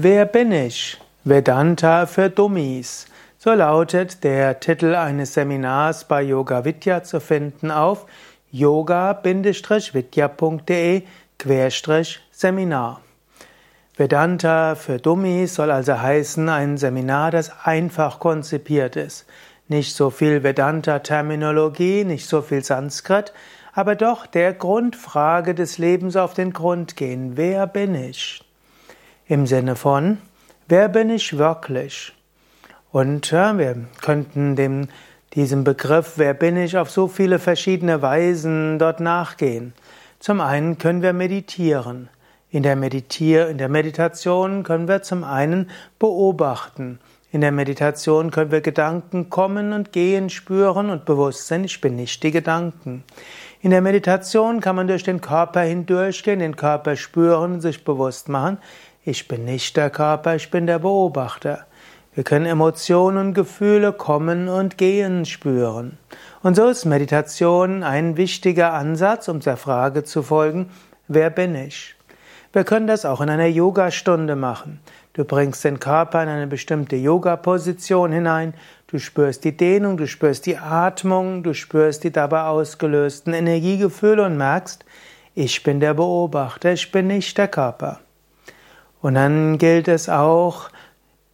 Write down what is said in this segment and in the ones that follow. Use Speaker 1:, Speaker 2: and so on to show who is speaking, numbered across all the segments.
Speaker 1: Wer bin ich? Vedanta für Dummies. So lautet der Titel eines Seminars bei Yoga Vidya zu finden auf yoga-vidya.de-seminar. Vedanta für Dummies soll also heißen ein Seminar, das einfach konzipiert ist. Nicht so viel Vedanta-Terminologie, nicht so viel Sanskrit, aber doch der Grundfrage des Lebens auf den Grund gehen. Wer bin ich? Im Sinne von, wer bin ich wirklich? Und ja, wir könnten dem, diesem Begriff, wer bin ich, auf so viele verschiedene Weisen dort nachgehen. Zum einen können wir meditieren. In der, Meditier in der Meditation können wir zum einen beobachten. In der Meditation können wir Gedanken kommen und gehen, spüren und bewusst sein, ich bin nicht die Gedanken. In der Meditation kann man durch den Körper hindurchgehen, den Körper spüren, sich bewusst machen, ich bin nicht der Körper, ich bin der Beobachter. Wir können Emotionen und Gefühle kommen und gehen spüren. Und so ist Meditation ein wichtiger Ansatz, um der Frage zu folgen, wer bin ich? Wir können das auch in einer Yogastunde machen. Du bringst den Körper in eine bestimmte Yoga-Position hinein, du spürst die Dehnung, du spürst die Atmung, du spürst die dabei ausgelösten Energiegefühle und merkst, ich bin der Beobachter, ich bin nicht der Körper. Und dann gilt es auch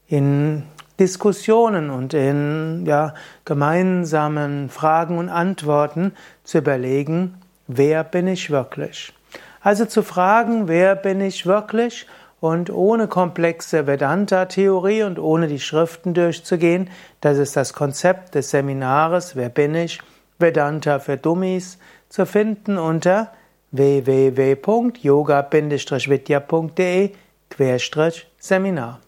Speaker 1: in Diskussionen und in ja, gemeinsamen Fragen und Antworten zu überlegen, wer bin ich wirklich? Also zu fragen, wer bin ich wirklich? Und ohne komplexe Vedanta-Theorie und ohne die Schriften durchzugehen, das ist das Konzept des Seminares Wer bin ich? Vedanta für Dummies zu finden unter www.yoga-vidya.de Querstrich Seminar